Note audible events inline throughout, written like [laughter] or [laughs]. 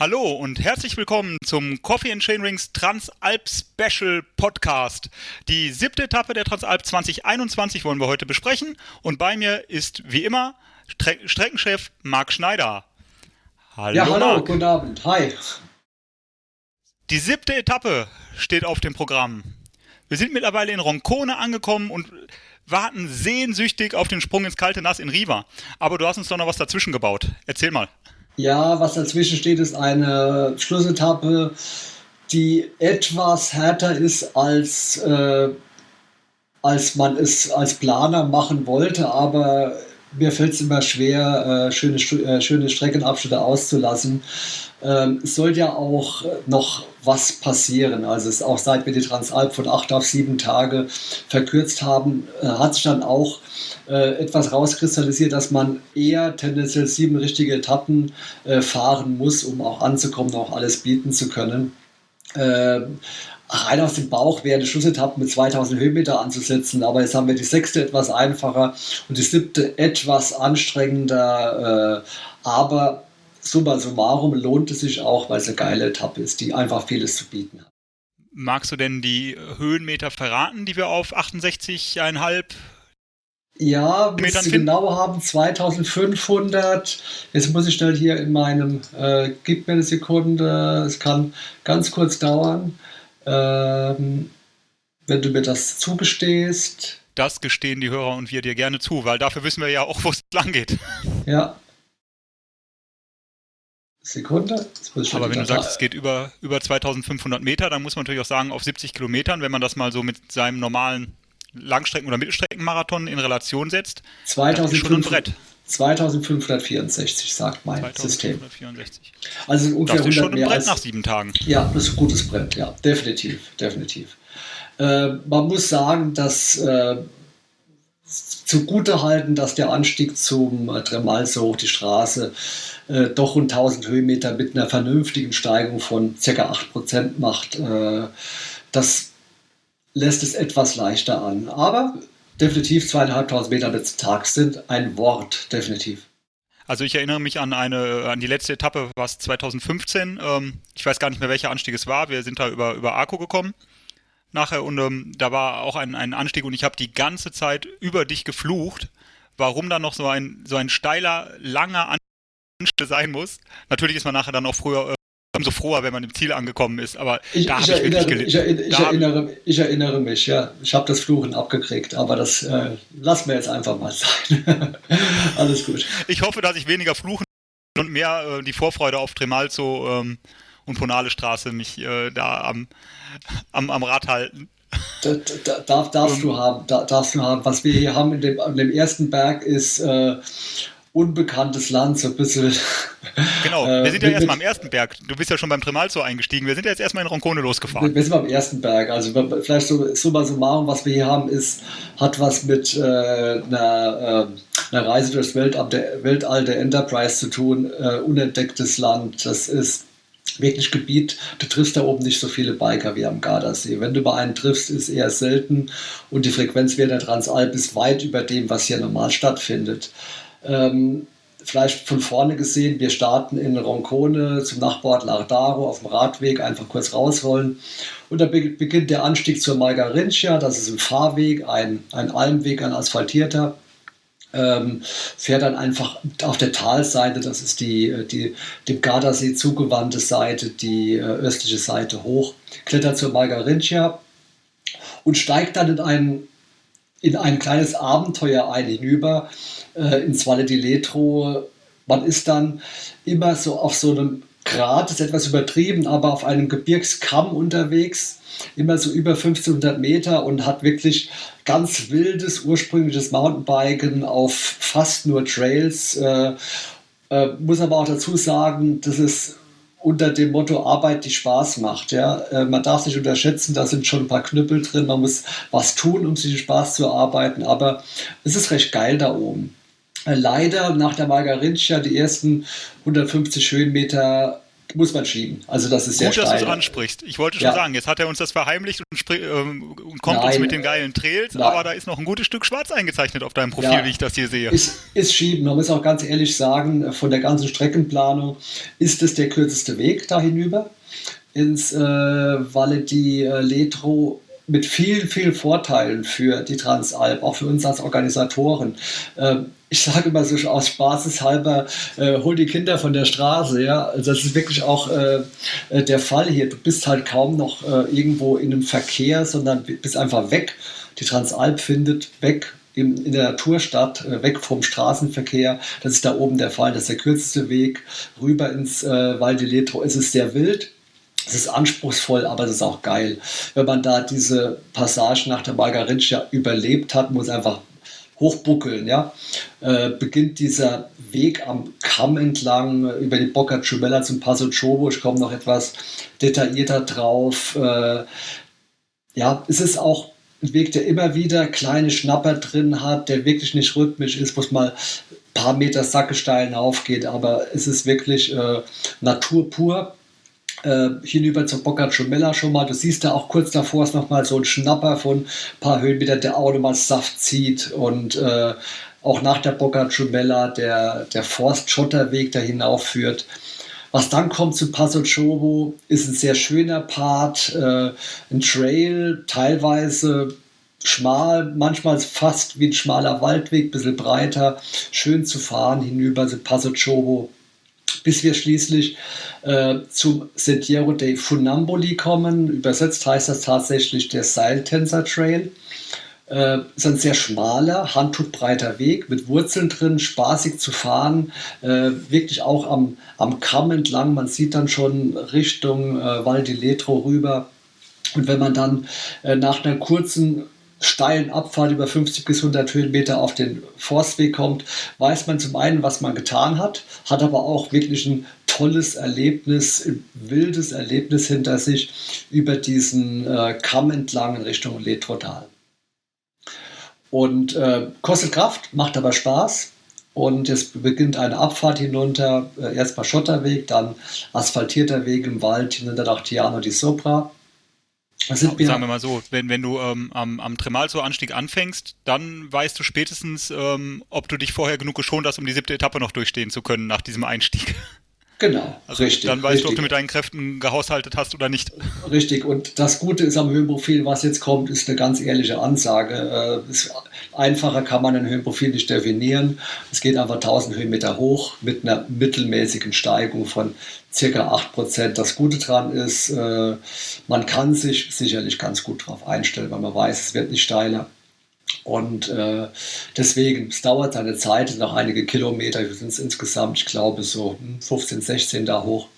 Hallo und herzlich willkommen zum Coffee and Chain Rings Transalp Special Podcast. Die siebte Etappe der Transalp 2021 wollen wir heute besprechen und bei mir ist wie immer Stre Streckenchef Marc Schneider. Hallo, ja, hallo, Marc. guten Abend. Hi. Die siebte Etappe steht auf dem Programm. Wir sind mittlerweile in Roncone angekommen und warten sehnsüchtig auf den Sprung ins kalte Nass in Riva. Aber du hast uns doch noch was dazwischen gebaut. Erzähl mal. Ja, was dazwischen steht, ist eine Schlussetappe, die etwas härter ist, als, äh, als man es als Planer machen wollte, aber mir fällt es immer schwer, äh, schöne, äh, schöne Streckenabschnitte auszulassen. Ähm, es soll ja auch noch was passieren. Also es auch seit wir die Transalp von acht auf sieben Tage verkürzt haben, äh, hat sich dann auch äh, etwas rauskristallisiert, dass man eher tendenziell sieben richtige Etappen äh, fahren muss, um auch anzukommen, auch alles bieten zu können. Ähm, rein aus dem Bauch wäre eine Schlussetappe mit 2000 Höhenmeter anzusetzen, aber jetzt haben wir die sechste etwas einfacher und die siebte etwas anstrengender, äh, aber summa summarum lohnt es sich auch, weil es eine geile Etappe ist, die einfach vieles zu bieten hat. Magst du denn die Höhenmeter verraten, die wir auf 68,5 ja, wir sie genau haben? 2500. Jetzt muss ich schnell hier in meinem, äh, gib mir eine Sekunde, es kann ganz kurz dauern, ähm, wenn du mir das zugestehst. Das gestehen die Hörer und wir dir gerne zu, weil dafür wissen wir ja auch, wo es [laughs] lang geht. Ja, Sekunde. Aber wenn du sagst, es geht über, über 2500 Meter, dann muss man natürlich auch sagen, auf 70 Kilometern, wenn man das mal so mit seinem normalen Langstrecken- oder Mittelstreckenmarathon in Relation setzt, 2500, schon ein Brett. 2564 sagt mein 2564. System. Also ungefähr das ist schon ein Brett als, nach sieben Tagen. Ja, das ist ein gutes Brett, ja, definitiv, definitiv. Äh, man muss sagen, dass äh, zugute halten, dass der Anstieg zum äh, Tremal so hoch die Straße äh, doch rund 1000 Höhenmeter mit einer vernünftigen Steigung von ca. 8% macht. Äh, das lässt es etwas leichter an. Aber definitiv zweieinhalbtausend Meter bis Tag sind ein Wort, definitiv. Also ich erinnere mich an eine, an die letzte Etappe, was 2015. Ähm, ich weiß gar nicht mehr, welcher Anstieg es war. Wir sind da über, über Arco gekommen nachher und ähm, da war auch ein, ein Anstieg und ich habe die ganze Zeit über dich geflucht, warum da noch so ein, so ein steiler, langer Anstieg sein muss. Natürlich ist man nachher dann auch früher umso froher, wenn man im Ziel angekommen ist, aber ich, da habe ich wirklich gelitten. Ich, ich, ich erinnere, ich erinnere mich, ja. Ich habe das Fluchen abgekriegt, aber das äh, lassen wir jetzt einfach mal sein. [laughs] Alles gut. Ich hoffe, dass ich weniger fluchen und mehr äh, die Vorfreude auf Tremalzo ähm, und Ponale Straße mich äh, da am, am, am Rad halten. Da, da, darf, darfst, um, du haben, da, darfst du haben. Was wir hier haben in dem, in dem ersten Berg ist äh, unbekanntes Land, so ein bisschen. Genau, wir äh, sind ja erstmal am ersten Berg. Du bist ja schon beim Tremalzo eingestiegen. Wir sind ja jetzt erstmal in Roncone losgefahren. Wir sind beim ersten Berg. Also vielleicht so summa summarum, was wir hier haben, ist, hat was mit äh, einer, äh, einer, Reise durchs Weltall der, Weltall der Enterprise zu tun. Äh, unentdecktes Land. Das ist wirklich Gebiet, du triffst da oben nicht so viele Biker wie am Gardasee. Wenn du bei einen triffst, ist eher selten und die Frequenz der Transalp ist weit über dem, was hier normal stattfindet. Ähm, vielleicht von vorne gesehen, wir starten in Roncone zum Nachbarort Lardaro auf dem Radweg, einfach kurz rausrollen. Und da beginnt der Anstieg zur Margarincia, das ist ein Fahrweg, ein, ein Almweg, ein asphaltierter. Ähm, fährt dann einfach auf der Talseite, das ist die, die dem Gardasee zugewandte Seite, die äh, östliche Seite hoch, klettert zur Margarincia und steigt dann in ein, in ein kleines Abenteuer ein hinüber, äh, ins Valle di Letro. Man ist dann immer so auf so einem Grat, das ist etwas übertrieben, aber auf einem Gebirgskamm unterwegs, immer so über 1500 Meter und hat wirklich ganz wildes, ursprüngliches Mountainbiken auf fast nur Trails. Äh, äh, muss aber auch dazu sagen, dass es unter dem Motto Arbeit, die Spaß macht. Ja? Äh, man darf sich unterschätzen, da sind schon ein paar Knüppel drin, man muss was tun, um sich Spaß zu erarbeiten, aber es ist recht geil da oben. Äh, leider nach der Margarincia die ersten 150 Höhenmeter muss man schieben. Also das ist sehr Gut, dass du es ansprichst. Ich wollte schon ja. sagen, jetzt hat er uns das verheimlicht und, ähm, und kommt Nein. uns mit den geilen Trails, Nein. aber da ist noch ein gutes Stück schwarz eingezeichnet auf deinem Profil, ja. wie ich das hier sehe. Ist, ist schieben. Man muss auch ganz ehrlich sagen, von der ganzen Streckenplanung ist es der kürzeste Weg da hinüber ins äh, Valle di äh, Letro mit vielen, vielen Vorteilen für die Transalp, auch für uns als Organisatoren. Ähm, ich sage immer so aus Spaßeshalber, äh, hol die Kinder von der Straße. Ja? Also das ist wirklich auch äh, äh, der Fall hier. Du bist halt kaum noch äh, irgendwo in einem Verkehr, sondern bist einfach weg. Die Transalp findet weg in, in der Natur statt, äh, weg vom Straßenverkehr. Das ist da oben der Fall. Das ist der kürzeste Weg rüber ins äh, Val di Letro. Es ist sehr wild. Es ist anspruchsvoll, aber es ist auch geil. Wenn man da diese Passage nach der Margarincia überlebt hat, muss einfach hochbuckeln, ja, äh, beginnt dieser Weg am Kamm entlang äh, über die Bocca Ciubella zum Passo Chobo. Ich komme noch etwas detaillierter drauf. Äh, ja, es ist auch ein Weg, der immer wieder kleine Schnapper drin hat, der wirklich nicht rhythmisch ist, wo es mal ein paar Meter Sackestein aufgeht, aber es ist wirklich äh, Natur pur äh, hinüber zur Boccacciumella schon mal. Du siehst da auch kurz davor ist nochmal so ein Schnapper von ein paar Höhenmetern, der auch nochmal Saft zieht und äh, auch nach der Boccacciumella der, der Forstschotterweg da hinaufführt. Was dann kommt zu Passo Chobo, ist ein sehr schöner Part, äh, ein Trail, teilweise schmal, manchmal fast wie ein schmaler Waldweg, ein bisschen breiter, schön zu fahren hinüber zu Passo Chobo bis wir schließlich äh, zum Sentiero dei Funamboli kommen. Übersetzt heißt das tatsächlich der Seiltänzer Trail. Äh, ist ein sehr schmaler, handtuchbreiter Weg mit Wurzeln drin, spaßig zu fahren, äh, wirklich auch am, am Kamm entlang. Man sieht dann schon Richtung äh, Val di Letro rüber. Und wenn man dann äh, nach einer kurzen steilen Abfahrt über 50 bis 100 Höhenmeter auf den Forstweg kommt, weiß man zum einen, was man getan hat, hat aber auch wirklich ein tolles Erlebnis, ein wildes Erlebnis hinter sich über diesen äh, Kamm entlang in Richtung Letrotal. Und äh, kostet Kraft, macht aber Spaß. Und es beginnt eine Abfahrt hinunter, äh, erstmal Schotterweg, dann asphaltierter Weg im Wald hinunter nach Tiano di Sopra Sagen wir mal so, wenn, wenn du ähm, am, am Tremalzo-Anstieg anfängst, dann weißt du spätestens, ähm, ob du dich vorher genug geschont hast, um die siebte Etappe noch durchstehen zu können nach diesem Einstieg. Genau, also richtig. Dann weißt richtig. du, ob du mit deinen Kräften gehaushaltet hast oder nicht. Richtig, und das Gute ist am Höhenprofil, was jetzt kommt, ist eine ganz ehrliche Ansage. Äh, einfacher kann man ein Höhenprofil nicht definieren. Es geht einfach 1000 Höhenmeter hoch mit einer mittelmäßigen Steigung von circa 8%. Das Gute daran ist, äh, man kann sich sicherlich ganz gut darauf einstellen, weil man weiß, es wird nicht steiler. Und äh, deswegen, es dauert seine Zeit, noch einige Kilometer, wir sind es insgesamt, ich glaube, so 15, 16 da hoch.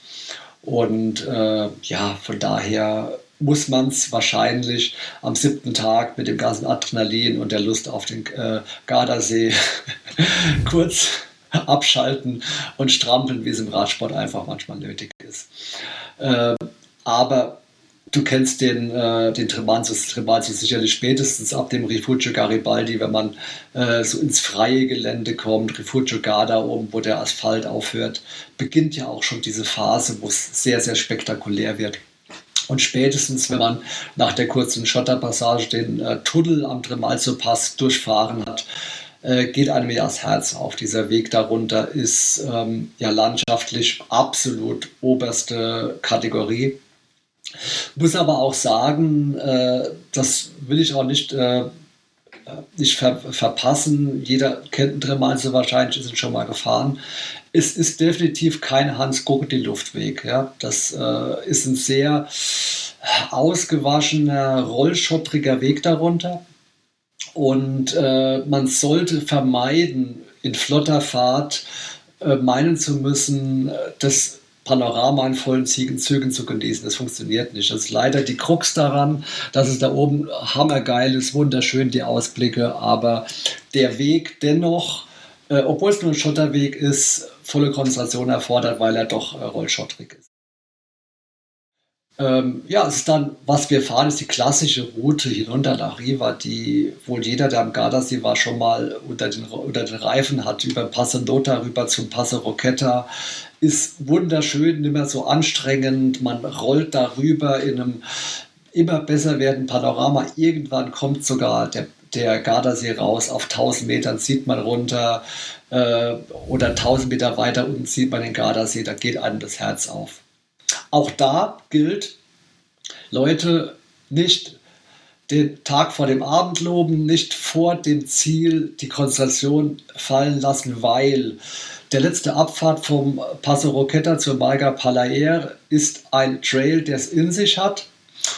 Und äh, ja, von daher muss man es wahrscheinlich am siebten Tag mit dem ganzen Adrenalin und der Lust auf den äh, Gardasee [laughs] kurz abschalten und strampeln, wie es im Radsport einfach manchmal nötig ist. Äh, aber Du kennst den, äh, den Tremanzus, Tremanzus sicherlich spätestens ab dem Rifugio Garibaldi, wenn man äh, so ins freie Gelände kommt, Rifugio Garda oben, wo der Asphalt aufhört, beginnt ja auch schon diese Phase, wo es sehr, sehr spektakulär wird. Und spätestens, wenn man nach der kurzen Schotterpassage den äh, Tunnel am Tremalzo-Pass durchfahren hat, äh, geht einem ja das Herz auf. Dieser Weg darunter ist ähm, ja landschaftlich absolut oberste Kategorie. Muss aber auch sagen, äh, das will ich auch nicht, äh, nicht ver verpassen. Jeder kennt einen Tremalse wahrscheinlich, ist ihn schon mal gefahren. Es ist definitiv kein Hans die Luftweg. Ja? Das äh, ist ein sehr ausgewaschener, rollschottriger Weg darunter. Und äh, man sollte vermeiden, in flotter Fahrt äh, meinen zu müssen, äh, dass Panorama in vollen Zügen zu genießen. Das funktioniert nicht. Das ist leider die Krux daran, dass es da oben hammergeil ist, wunderschön die Ausblicke, aber der Weg dennoch, äh, obwohl es nur ein Schotterweg ist, volle Konzentration erfordert, weil er doch äh, rollschottrig ist. Ähm, ja, es ist dann, was wir fahren, ist die klassische Route hinunter nach Riva, die wohl jeder, der am Gardasee war, schon mal unter den, unter den Reifen hat, über Passo Nota rüber zum Passo Rocchetta. Ist wunderschön, nicht mehr so anstrengend. Man rollt darüber in einem immer besser werdenden Panorama. Irgendwann kommt sogar der, der Gardasee raus. Auf 1000 Metern sieht man runter äh, oder 1000 Meter weiter unten sieht man den Gardasee. Da geht einem das Herz auf. Auch da gilt, Leute nicht den Tag vor dem Abend loben, nicht vor dem Ziel die Konzentration fallen lassen, weil der letzte Abfahrt vom Passo Roqueta zur Malga Palaer ist ein Trail, der es in sich hat.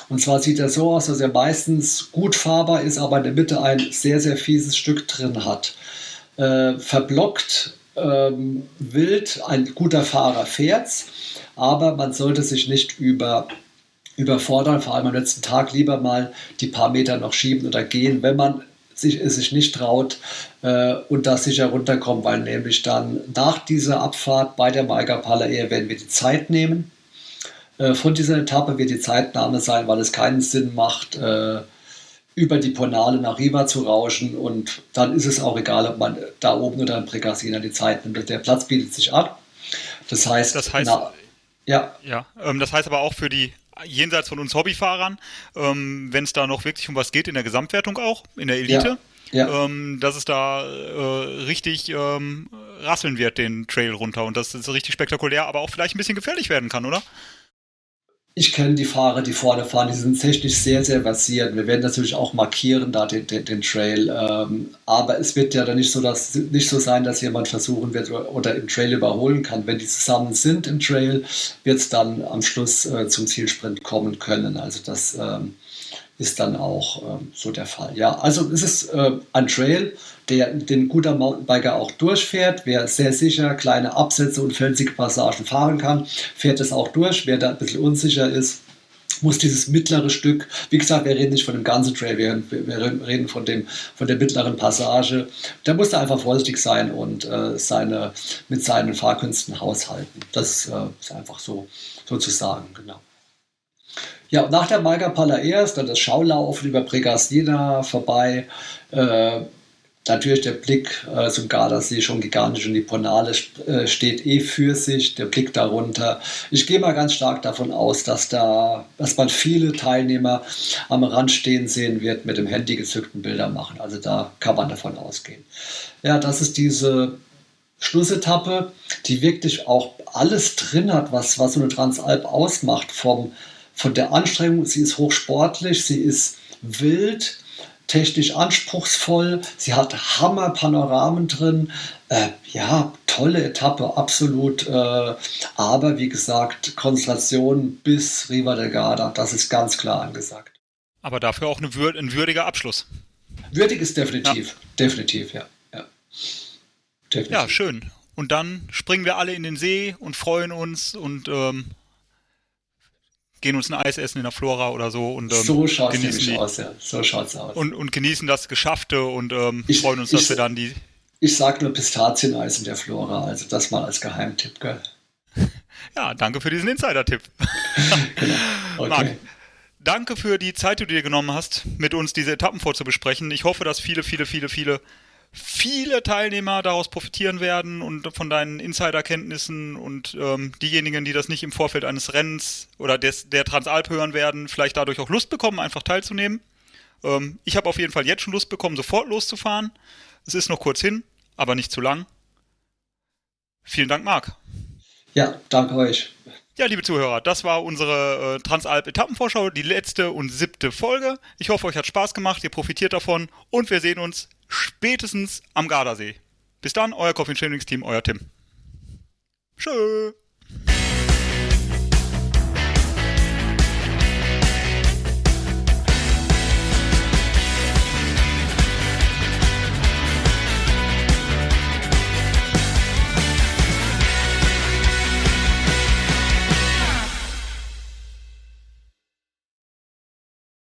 Und zwar sieht er so aus, dass er meistens gut fahrbar ist, aber in der Mitte ein sehr, sehr fieses Stück drin hat. Äh, verblockt, ähm, wild, ein guter Fahrer fährt's aber man sollte sich nicht über, überfordern, vor allem am letzten Tag lieber mal die paar Meter noch schieben oder gehen, wenn man sich, sich nicht traut äh, und da sicher runterkommen, weil nämlich dann nach dieser Abfahrt bei der Maiga Palaer werden wir die Zeit nehmen. Äh, von dieser Etappe wird die Zeitnahme sein, weil es keinen Sinn macht, äh, über die Ponale nach Riva zu rauschen und dann ist es auch egal, ob man da oben oder in Pregasina die Zeit nimmt. Der Platz bietet sich ab. Das heißt, das heißt na, ja. Ja, ähm, das heißt aber auch für die jenseits von uns Hobbyfahrern, ähm, wenn es da noch wirklich um was geht in der Gesamtwertung auch, in der Elite, ja. Ja. Ähm, dass es da äh, richtig ähm, rasseln wird, den Trail runter und dass es richtig spektakulär, aber auch vielleicht ein bisschen gefährlich werden kann, oder? Ich kenne die Fahrer, die vorne fahren, die sind technisch sehr, sehr versiert. Wir werden natürlich auch markieren da den, den, den Trail. Ähm, aber es wird ja dann nicht so, dass, nicht so sein, dass jemand versuchen wird oder im Trail überholen kann. Wenn die zusammen sind im Trail, wird es dann am Schluss äh, zum Zielsprint kommen können. Also das ähm, ist dann auch ähm, so der Fall. Ja, also es ist äh, ein Trail, der den guter Mountainbiker auch durchfährt. Wer sehr sicher kleine Absätze und felsige Passagen fahren kann, fährt es auch durch. Wer da ein bisschen unsicher ist, muss dieses mittlere Stück, wie gesagt, wir reden nicht von dem ganzen Trail, wir, wir reden von, dem, von der mittleren Passage. Da muss er einfach vorsichtig sein und äh, seine, mit seinen Fahrkünsten haushalten. Das äh, ist einfach so sozusagen, genau. Ja, nach der Malga Palaer ist dann das Schaulaufen über Pregastina vorbei. Äh, Natürlich der Blick äh, zum Gardasee schon gigantisch und die Ponale äh, steht eh für sich, der Blick darunter. Ich gehe mal ganz stark davon aus, dass da, dass man viele Teilnehmer am Rand stehen sehen wird, mit dem Handy gezückten Bilder machen. Also da kann man davon ausgehen. Ja, das ist diese Schlussetappe, die wirklich auch alles drin hat, was, was so eine Transalp ausmacht. Vom, von der Anstrengung, sie ist hochsportlich, sie ist wild, technisch anspruchsvoll, sie hat Hammer-Panoramen drin. Äh, ja, tolle Etappe, absolut. Äh, aber wie gesagt, Konzentration bis Riva del Garda, das ist ganz klar angesagt. Aber dafür auch ein würdiger Abschluss. Würdig ist definitiv, ja. definitiv, ja. Ja. Definitiv. ja, schön. Und dann springen wir alle in den See und freuen uns und ähm, gehen uns ein Eis essen in der Flora oder so und ähm, so schaut's genießen die, aus, ja. So schaut's aus. Und, und genießen das Geschaffte und ähm, ich, freuen uns, dass ich, wir dann die. Ich sag nur Pistazieneis in der Flora, also das mal als Geheimtipp, gell? [laughs] Ja, danke für diesen Insider-Tipp. [laughs] genau. okay. Marc, danke für die Zeit, die du dir genommen hast, mit uns diese Etappen vorzubesprechen. Ich hoffe, dass viele, viele, viele, viele viele Teilnehmer daraus profitieren werden und von deinen Insiderkenntnissen und ähm, diejenigen, die das nicht im Vorfeld eines Rennens oder des, der Transalp hören werden, vielleicht dadurch auch Lust bekommen, einfach teilzunehmen. Ähm, ich habe auf jeden Fall jetzt schon Lust bekommen, sofort loszufahren. Es ist noch kurz hin, aber nicht zu lang. Vielen Dank, Marc. Ja, danke euch. Ja, liebe Zuhörer, das war unsere äh, Transalp-Etappenvorschau, die letzte und siebte Folge. Ich hoffe, euch hat Spaß gemacht, ihr profitiert davon und wir sehen uns spätestens am Gardasee. Bis dann, euer Coffee Shamings Team, euer Tim. Tschö.